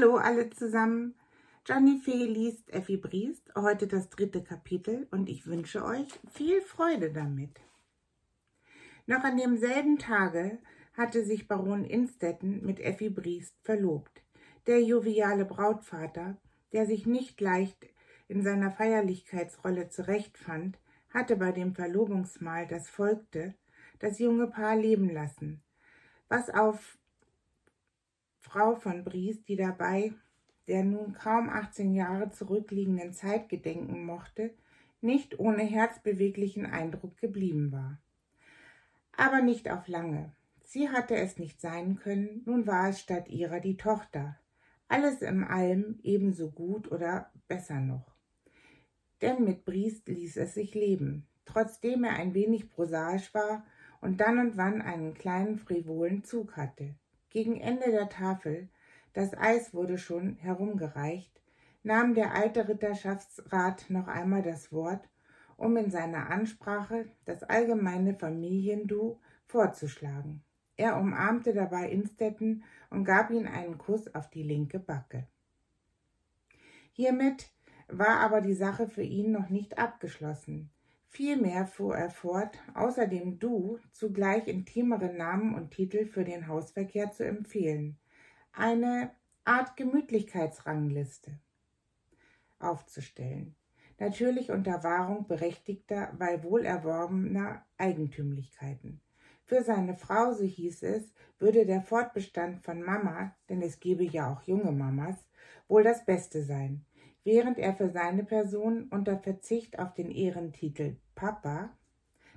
Hallo alle zusammen. Johnny Fee liest Effi Briest, heute das dritte Kapitel und ich wünsche euch viel Freude damit. Noch an demselben Tage hatte sich Baron Innstetten mit Effi Briest verlobt. Der joviale Brautvater, der sich nicht leicht in seiner Feierlichkeitsrolle zurechtfand, hatte bei dem Verlobungsmahl, das folgte, das junge Paar leben lassen, was auf Frau von Bries, die dabei der nun kaum 18 Jahre zurückliegenden Zeit gedenken mochte, nicht ohne herzbeweglichen Eindruck geblieben war. Aber nicht auf lange. Sie hatte es nicht sein können, nun war es statt ihrer die Tochter. Alles im allem ebenso gut oder besser noch. Denn mit Briest ließ es sich leben, trotzdem er ein wenig prosaisch war und dann und wann einen kleinen frivolen Zug hatte. Gegen Ende der Tafel, das Eis wurde schon herumgereicht, nahm der alte Ritterschaftsrat noch einmal das Wort, um in seiner Ansprache das allgemeine Familiendu vorzuschlagen. Er umarmte dabei Innstetten und gab ihm einen Kuss auf die linke Backe. Hiermit war aber die Sache für ihn noch nicht abgeschlossen. Vielmehr fuhr er fort, außer dem Du zugleich intimere Namen und Titel für den Hausverkehr zu empfehlen, eine Art Gemütlichkeitsrangliste aufzustellen, natürlich unter Wahrung berechtigter, weil wohlerworbener Eigentümlichkeiten. Für seine Frau, so hieß es, würde der Fortbestand von Mama, denn es gebe ja auch junge Mamas, wohl das Beste sein während er für seine Person unter Verzicht auf den Ehrentitel Papa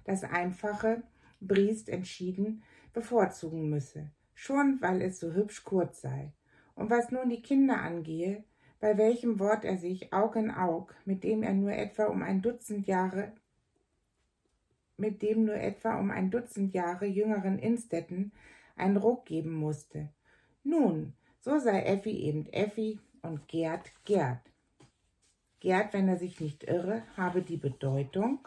das einfache Briest entschieden bevorzugen müsse, schon weil es so hübsch kurz sei. Und was nun die Kinder angehe, bei welchem Wort er sich Aug in Aug, mit dem er nur etwa um ein Dutzend Jahre mit dem nur etwa um ein Dutzend Jahre jüngeren Innstetten einen Ruck geben musste. Nun, so sei Effi eben Effi und Gerd Gerd. Gerd, wenn er sich nicht irre, habe die Bedeutung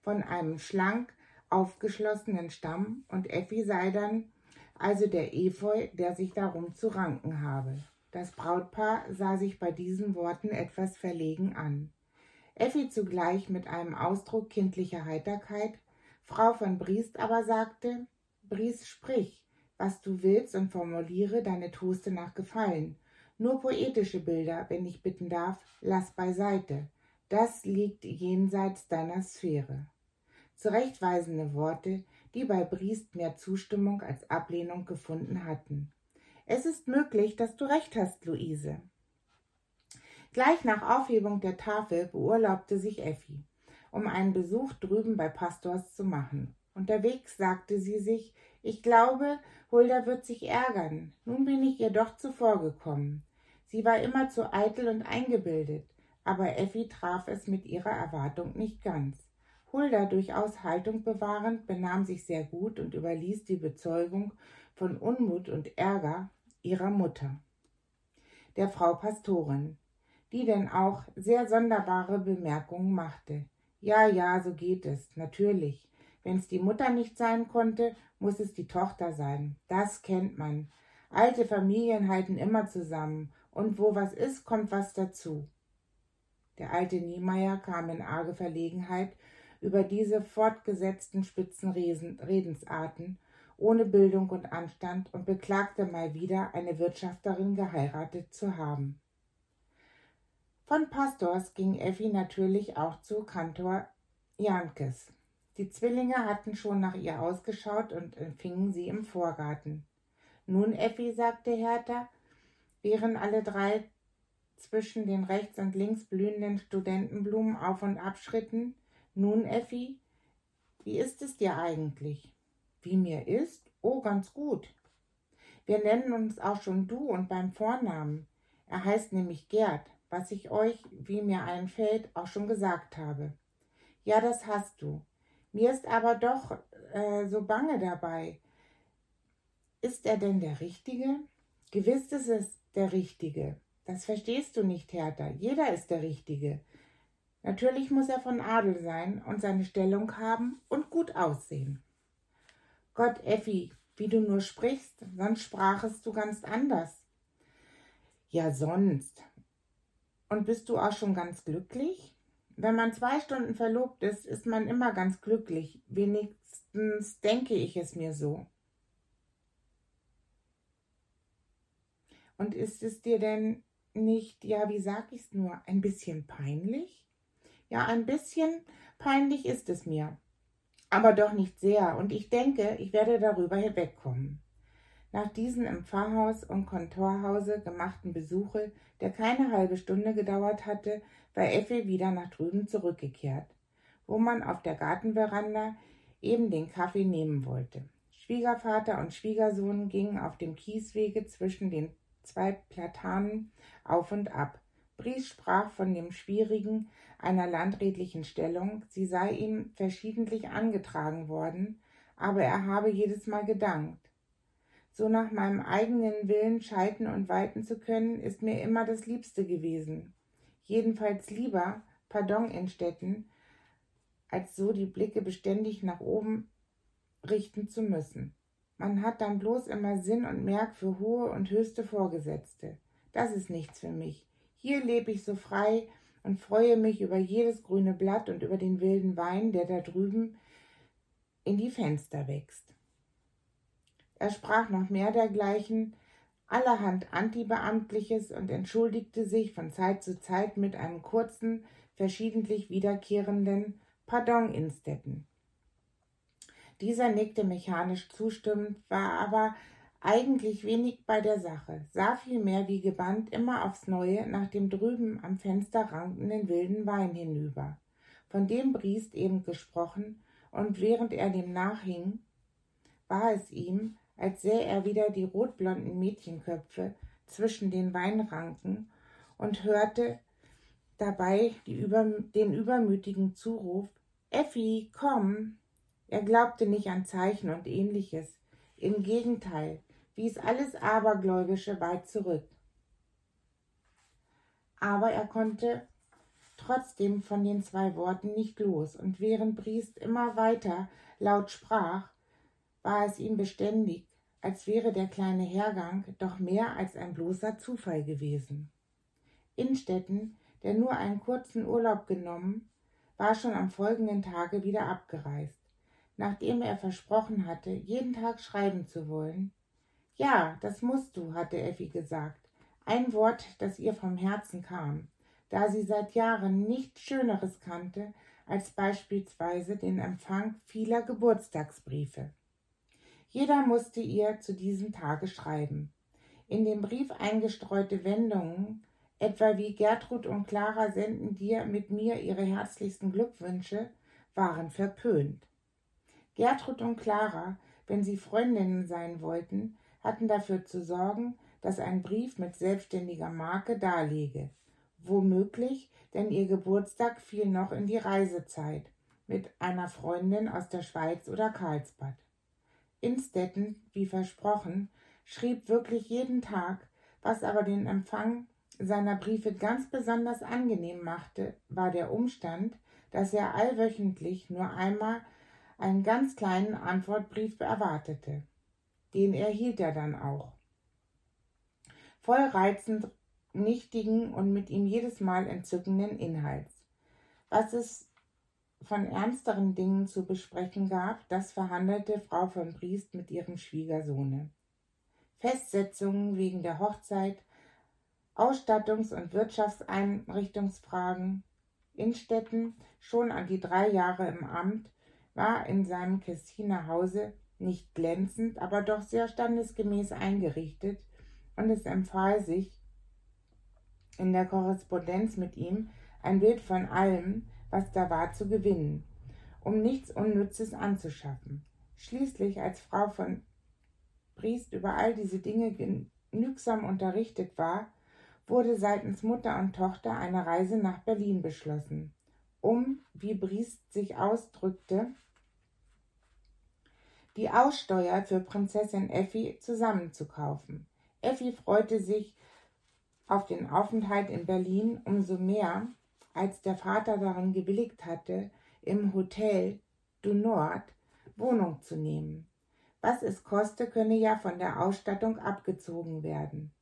von einem schlank aufgeschlossenen Stamm und Effi sei dann also der Efeu, der sich darum zu ranken habe. Das Brautpaar sah sich bei diesen Worten etwas verlegen an. Effi zugleich mit einem Ausdruck kindlicher Heiterkeit, Frau von Briest aber sagte, Briest, sprich, was du willst und formuliere deine Toaste nach Gefallen nur poetische Bilder, wenn ich bitten darf, lass beiseite. Das liegt jenseits deiner Sphäre. Zurechtweisende Worte, die bei Briest mehr Zustimmung als Ablehnung gefunden hatten. Es ist möglich, dass du recht hast, Luise. Gleich nach Aufhebung der Tafel beurlaubte sich Effi, um einen Besuch drüben bei Pastors zu machen. Unterwegs sagte sie sich, ich glaube, Hulda wird sich ärgern. Nun bin ich ihr doch zuvorgekommen. Sie war immer zu eitel und eingebildet, aber Effi traf es mit ihrer Erwartung nicht ganz. Hulda, durchaus Haltung bewahrend, benahm sich sehr gut und überließ die Bezeugung von Unmut und Ärger ihrer Mutter, der Frau Pastorin, die denn auch sehr sonderbare Bemerkungen machte. Ja, ja, so geht es, natürlich. Wenn es die Mutter nicht sein konnte, muss es die Tochter sein. Das kennt man. Alte Familien halten immer zusammen und wo was ist, kommt was dazu. Der alte Niemeyer kam in arge Verlegenheit über diese fortgesetzten spitzen Redensarten ohne Bildung und Anstand und beklagte mal wieder, eine Wirtschafterin geheiratet zu haben. Von Pastors ging Effi natürlich auch zu Kantor Jankes. Die Zwillinge hatten schon nach ihr ausgeschaut und empfingen sie im Vorgarten. Nun, Effi, sagte Hertha, während alle drei zwischen den rechts und links blühenden Studentenblumen auf und ab schritten. Nun, Effi, wie ist es dir eigentlich? Wie mir ist? Oh, ganz gut. Wir nennen uns auch schon du und beim Vornamen. Er heißt nämlich Gerd, was ich euch, wie mir einfällt, auch schon gesagt habe. Ja, das hast du. Mir ist aber doch äh, so bange dabei. Ist er denn der Richtige? Gewiss ist es der Richtige. Das verstehst du nicht, Hertha. Jeder ist der Richtige. Natürlich muss er von Adel sein und seine Stellung haben und gut aussehen. Gott, Effi, wie du nur sprichst, sonst sprachest du ganz anders. Ja, sonst. Und bist du auch schon ganz glücklich? Wenn man zwei Stunden verlobt ist, ist man immer ganz glücklich. Wenigstens denke ich es mir so. Und ist es dir denn nicht, ja, wie sag ich's nur, ein bisschen peinlich? Ja, ein bisschen peinlich ist es mir, aber doch nicht sehr, und ich denke, ich werde darüber hinwegkommen. Nach diesen im Pfarrhaus und Kontorhause gemachten Besuche, der keine halbe Stunde gedauert hatte, war Effi wieder nach drüben zurückgekehrt, wo man auf der Gartenveranda eben den Kaffee nehmen wollte. Schwiegervater und Schwiegersohn gingen auf dem Kieswege zwischen den zwei Platanen auf und ab. Bries sprach von dem Schwierigen einer landrätlichen Stellung, sie sei ihm verschiedentlich angetragen worden, aber er habe jedes Mal gedankt. So nach meinem eigenen Willen schalten und walten zu können, ist mir immer das Liebste gewesen. Jedenfalls lieber, pardon Innstetten, als so die Blicke beständig nach oben richten zu müssen. Man hat dann bloß immer Sinn und Merk für hohe und höchste Vorgesetzte. Das ist nichts für mich. Hier lebe ich so frei und freue mich über jedes grüne Blatt und über den wilden Wein, der da drüben in die Fenster wächst. Er sprach noch mehr dergleichen, allerhand Antibeamtliches und entschuldigte sich von Zeit zu Zeit mit einem kurzen, verschiedentlich wiederkehrenden Pardon Innstetten. Dieser nickte mechanisch zustimmend, war aber eigentlich wenig bei der Sache, sah vielmehr wie gebannt immer aufs Neue nach dem drüben am Fenster rankenden wilden Wein hinüber, von dem Briest eben gesprochen, und während er dem nachhing, war es ihm, als sähe er wieder die rotblonden Mädchenköpfe zwischen den Weinranken und hörte dabei über, den übermütigen Zuruf Effi, komm, er glaubte nicht an Zeichen und ähnliches. Im Gegenteil, wies alles Abergläubische weit zurück. Aber er konnte trotzdem von den zwei Worten nicht los, und während Briest immer weiter laut sprach, war es ihm beständig, als wäre der kleine Hergang doch mehr als ein bloßer Zufall gewesen. Innstetten, der nur einen kurzen Urlaub genommen, war schon am folgenden Tage wieder abgereist nachdem er versprochen hatte, jeden Tag schreiben zu wollen. Ja, das musst du, hatte Effi gesagt, ein Wort, das ihr vom Herzen kam, da sie seit Jahren nichts Schöneres kannte als beispielsweise den Empfang vieler Geburtstagsbriefe. Jeder musste ihr zu diesem Tage schreiben. In dem Brief eingestreute Wendungen, etwa wie Gertrud und Clara senden dir mit mir ihre herzlichsten Glückwünsche, waren verpönt. Gertrud und Clara, wenn sie Freundinnen sein wollten, hatten dafür zu sorgen, dass ein Brief mit selbstständiger Marke darlege. Womöglich, denn ihr Geburtstag fiel noch in die Reisezeit mit einer Freundin aus der Schweiz oder Karlsbad. Innstetten, wie versprochen, schrieb wirklich jeden Tag, was aber den Empfang seiner Briefe ganz besonders angenehm machte, war der Umstand, dass er allwöchentlich nur einmal einen ganz kleinen Antwortbrief erwartete. Den erhielt er dann auch. Voll reizend, nichtigen und mit ihm jedes Mal entzückenden Inhalts. Was es von ernsteren Dingen zu besprechen gab, das verhandelte Frau von Briest mit ihrem Schwiegersohne. Festsetzungen wegen der Hochzeit, Ausstattungs- und Wirtschaftseinrichtungsfragen, Innstetten, schon an die drei Jahre im Amt, war in seinem Kessiner Hause nicht glänzend, aber doch sehr standesgemäß eingerichtet, und es empfahl sich in der Korrespondenz mit ihm ein Bild von allem, was da war, zu gewinnen, um nichts Unnützes anzuschaffen. Schließlich, als Frau von Priest über all diese Dinge genügsam unterrichtet war, wurde seitens Mutter und Tochter eine Reise nach Berlin beschlossen, um, wie Briest sich ausdrückte, die Aussteuer für Prinzessin Effi zusammenzukaufen. Effi freute sich auf den Aufenthalt in Berlin umso mehr, als der Vater darin gewilligt hatte, im Hotel du Nord Wohnung zu nehmen. Was es koste, könne ja von der Ausstattung abgezogen werden.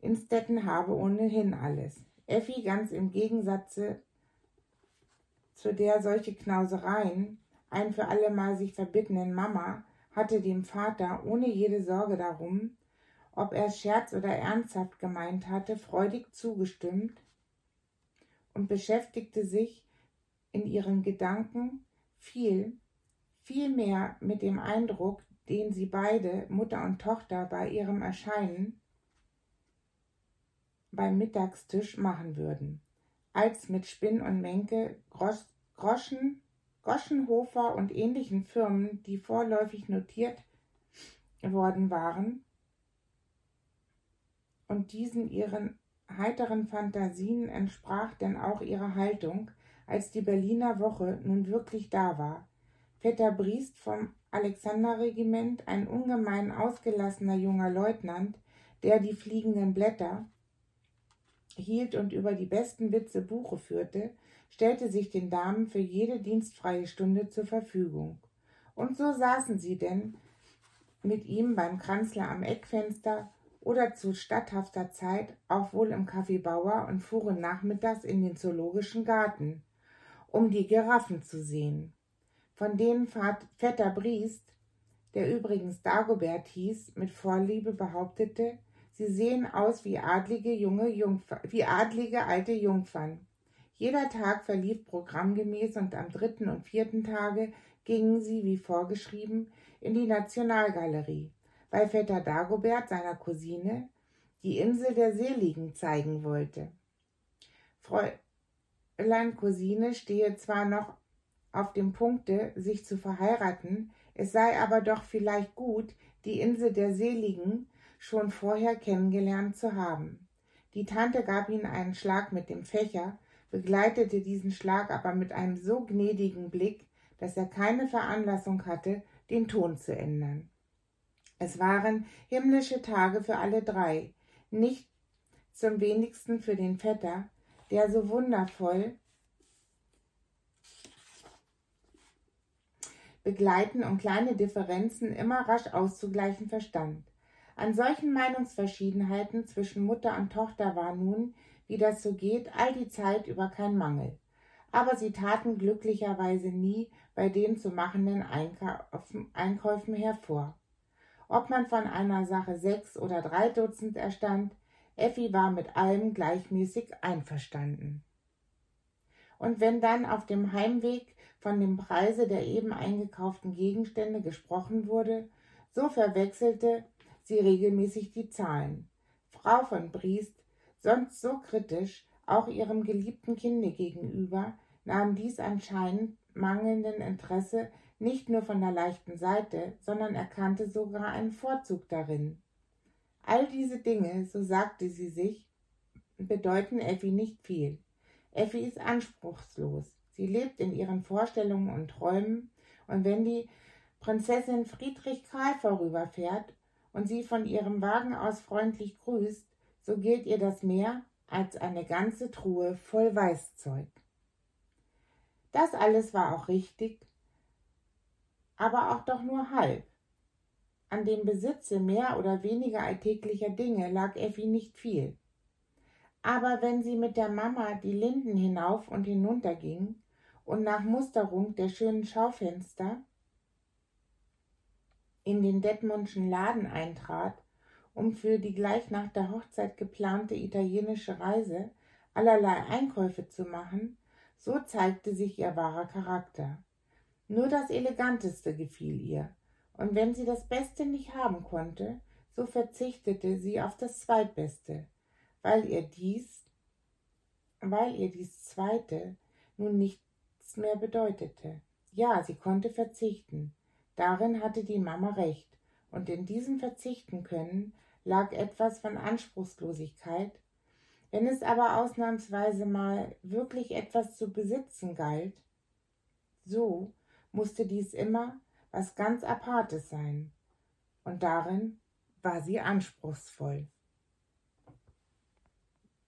Instetten habe ohnehin alles. Effi ganz im Gegensatz zu der solche Knausereien ein für allemal sich verbittenen Mama hatte dem Vater ohne jede Sorge darum, ob er Scherz oder ernsthaft gemeint hatte, freudig zugestimmt und beschäftigte sich in ihren Gedanken viel, viel mehr mit dem Eindruck, den sie beide, Mutter und Tochter, bei ihrem Erscheinen beim Mittagstisch machen würden, als mit Spinn und Menke, Grosch, Groschen, Goschenhofer und ähnlichen Firmen, die vorläufig notiert worden waren und diesen ihren heiteren Fantasien entsprach denn auch ihre Haltung, als die Berliner Woche nun wirklich da war. Vetter Briest vom Alexanderregiment, ein ungemein ausgelassener junger Leutnant, der die fliegenden Blätter hielt und über die besten Witze Buche führte, stellte sich den Damen für jede dienstfreie Stunde zur Verfügung. Und so saßen sie denn mit ihm beim Kanzler am Eckfenster oder zu statthafter Zeit auch wohl im Café Bauer und fuhren nachmittags in den Zoologischen Garten, um die Giraffen zu sehen, von denen Vetter Briest, der übrigens Dagobert hieß, mit Vorliebe behauptete, sie sehen aus wie adlige junge Jungfer wie adlige alte Jungfern. Jeder Tag verlief programmgemäß und am dritten und vierten Tage gingen sie, wie vorgeschrieben, in die Nationalgalerie, weil Vetter Dagobert seiner Cousine die Insel der Seligen zeigen wollte. Fräulein Cousine stehe zwar noch auf dem Punkte, sich zu verheiraten, es sei aber doch vielleicht gut, die Insel der Seligen schon vorher kennengelernt zu haben. Die Tante gab ihm einen Schlag mit dem Fächer, begleitete diesen Schlag aber mit einem so gnädigen Blick, dass er keine Veranlassung hatte, den Ton zu ändern. Es waren himmlische Tage für alle drei, nicht zum wenigsten für den Vetter, der so wundervoll begleiten und kleine Differenzen immer rasch auszugleichen verstand. An solchen Meinungsverschiedenheiten zwischen Mutter und Tochter war nun, wie das so geht, all die Zeit über kein Mangel. Aber sie taten glücklicherweise nie bei den zu machenden Einkäufen, hervor. Ob man von einer Sache sechs oder drei Dutzend erstand, Effi war mit allem gleichmäßig einverstanden. Und wenn dann auf dem Heimweg von dem Preise der eben eingekauften Gegenstände gesprochen wurde, so verwechselte sie regelmäßig die Zahlen. Frau von Briest, sonst so kritisch, auch ihrem geliebten Kinde gegenüber, nahm dies anscheinend mangelnden Interesse nicht nur von der leichten Seite, sondern erkannte sogar einen Vorzug darin. All diese Dinge, so sagte sie sich, bedeuten Effi nicht viel. Effi ist anspruchslos. Sie lebt in ihren Vorstellungen und Träumen, und wenn die Prinzessin Friedrich Karl vorüberfährt und sie von ihrem Wagen aus freundlich grüßt, so gilt ihr das mehr als eine ganze Truhe voll Weißzeug. Das alles war auch richtig, aber auch doch nur halb. An dem Besitze mehr oder weniger alltäglicher Dinge lag Effi nicht viel. Aber wenn sie mit der Mama die Linden hinauf und hinunter ging und nach Musterung der schönen Schaufenster in den Detmundschen Laden eintrat, um für die gleich nach der Hochzeit geplante italienische Reise allerlei Einkäufe zu machen, so zeigte sich ihr wahrer Charakter. Nur das Eleganteste gefiel ihr, und wenn sie das Beste nicht haben konnte, so verzichtete sie auf das Zweitbeste, weil ihr dies, weil ihr dies Zweite nun nichts mehr bedeutete. Ja, sie konnte verzichten. Darin hatte die Mama recht, und in diesem Verzichten können lag etwas von Anspruchslosigkeit. Wenn es aber ausnahmsweise mal wirklich etwas zu besitzen galt, so musste dies immer was ganz Apartes sein, und darin war sie anspruchsvoll.